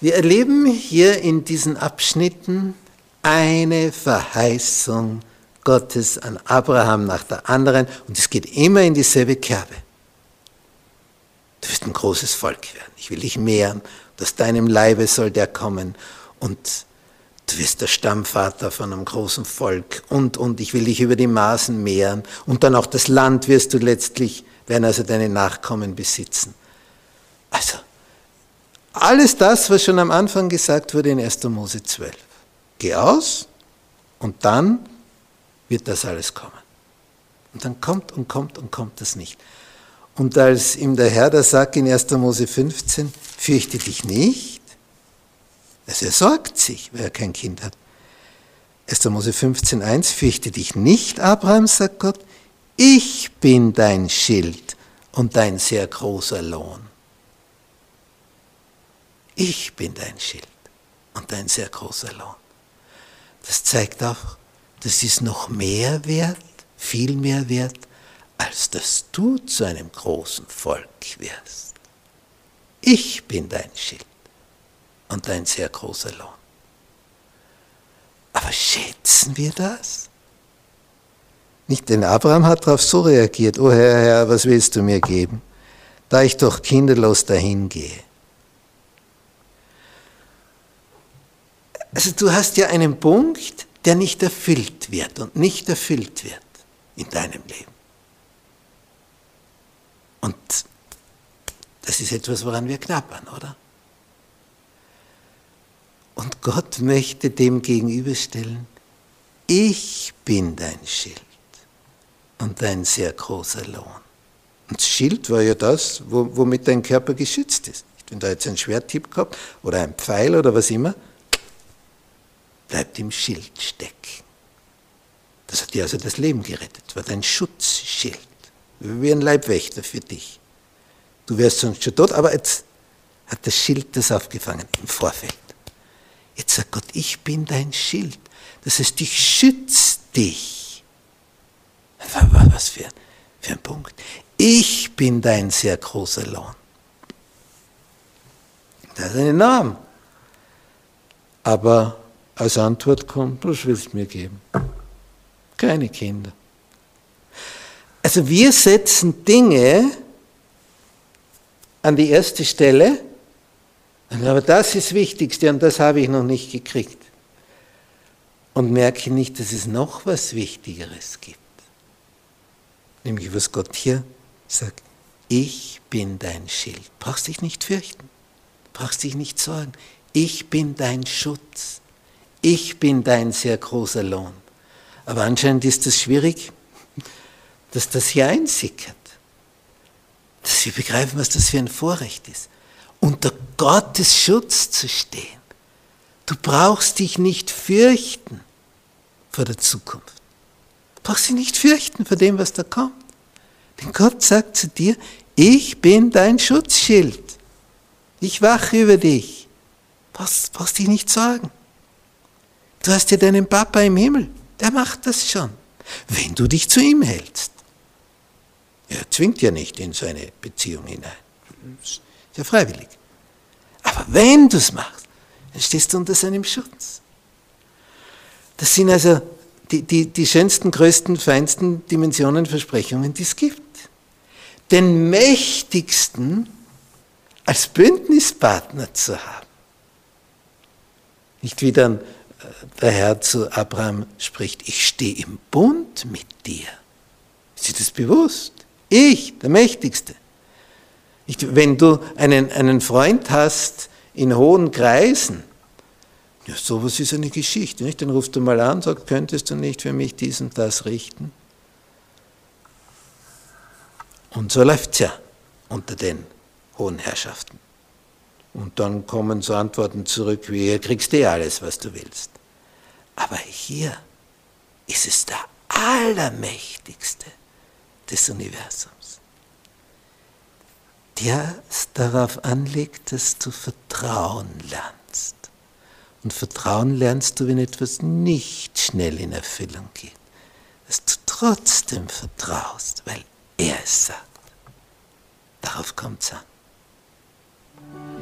Wir erleben hier in diesen Abschnitten eine Verheißung Gottes an Abraham nach der anderen und es geht immer in dieselbe Kerbe. Du wirst ein großes Volk werden. Ich will dich mehren. Aus deinem Leibe soll der kommen und du wirst der Stammvater von einem großen Volk und, und ich will dich über die Maßen mehren und dann auch das Land wirst du letztlich, werden also deine Nachkommen besitzen. Also, alles das, was schon am Anfang gesagt wurde in 1. Mose 12. Geh aus und dann wird das alles kommen. Und dann kommt und kommt und kommt das nicht. Und als ihm der Herr da sagt in 1. Mose 15, fürchte dich nicht, also er sorgt sich, weil er kein Kind hat. 1. Mose 15, 1, fürchte dich nicht, Abraham, sagt Gott, ich bin dein Schild und dein sehr großer Lohn. Ich bin dein Schild und dein sehr großer Lohn. Das zeigt auch, das ist noch mehr wert, viel mehr wert, als dass du zu einem großen Volk wirst. Ich bin dein Schild und dein sehr großer Lohn. Aber schätzen wir das? Nicht denn Abraham hat darauf so reagiert, oh Herr, Herr, was willst du mir geben, da ich doch kinderlos dahin Also du hast ja einen Punkt, der nicht erfüllt wird und nicht erfüllt wird in deinem Leben. Und das ist etwas, woran wir knappern, oder? Und Gott möchte dem gegenüberstellen, ich bin dein Schild und dein sehr großer Lohn. Und Schild war ja das, womit dein Körper geschützt ist. Wenn da jetzt ein Schwerttipp gehabt oder ein Pfeil oder was immer, bleibt im Schild stecken. Das hat dir also das Leben gerettet, war dein Schutzschild, wie ein Leibwächter für dich. Du wärst sonst schon tot, aber jetzt hat das Schild das aufgefangen im Vorfeld. Jetzt sagt Gott, ich bin dein Schild. Das heißt, ich schütze dich. Was für, für ein Punkt. Ich bin dein sehr großer Lohn. Das ist enorm. Aber als Antwort kommt, was willst du mir geben? Keine Kinder. Also wir setzen Dinge an die erste Stelle, aber das ist das Wichtigste und das habe ich noch nicht gekriegt. Und merke nicht, dass es noch was Wichtigeres gibt. Nämlich was Gott hier sagt, ich bin dein Schild. Brauchst dich nicht fürchten, brauchst dich nicht sorgen. Ich bin dein Schutz ich bin dein sehr großer Lohn. Aber anscheinend ist es das schwierig, dass das hier einsickert. Dass wir begreifen, was das für ein Vorrecht ist. Unter Gottes Schutz zu stehen. Du brauchst dich nicht fürchten vor der Zukunft. Du brauchst dich nicht fürchten vor dem, was da kommt. Denn Gott sagt zu dir, ich bin dein Schutzschild. Ich wache über dich. Du brauchst, dich nicht sorgen. Du hast ja deinen Papa im Himmel, der macht das schon, wenn du dich zu ihm hältst. Er zwingt ja nicht in so eine Beziehung hinein. Ist ja freiwillig. Aber wenn du es machst, dann stehst du unter seinem Schutz. Das sind also die, die, die schönsten, größten, feinsten Dimensionen, Versprechungen, die es gibt. Den mächtigsten als Bündnispartner zu haben. Nicht wie dann der Herr zu Abraham spricht, ich stehe im Bund mit dir. Ist dir das bewusst? Ich, der Mächtigste. Wenn du einen, einen Freund hast in hohen Kreisen, ja, sowas ist eine Geschichte. Nicht? Dann rufst du mal an, sagst, könntest du nicht für mich dies und das richten? Und so läuft es ja unter den hohen Herrschaften. Und dann kommen so Antworten zurück wie, hier kriegst du eh alles, was du willst. Aber hier ist es der Allermächtigste des Universums, der es darauf anlegt, dass du Vertrauen lernst. Und Vertrauen lernst du, wenn etwas nicht schnell in Erfüllung geht, dass du trotzdem vertraust, weil er es sagt. Darauf kommt es an.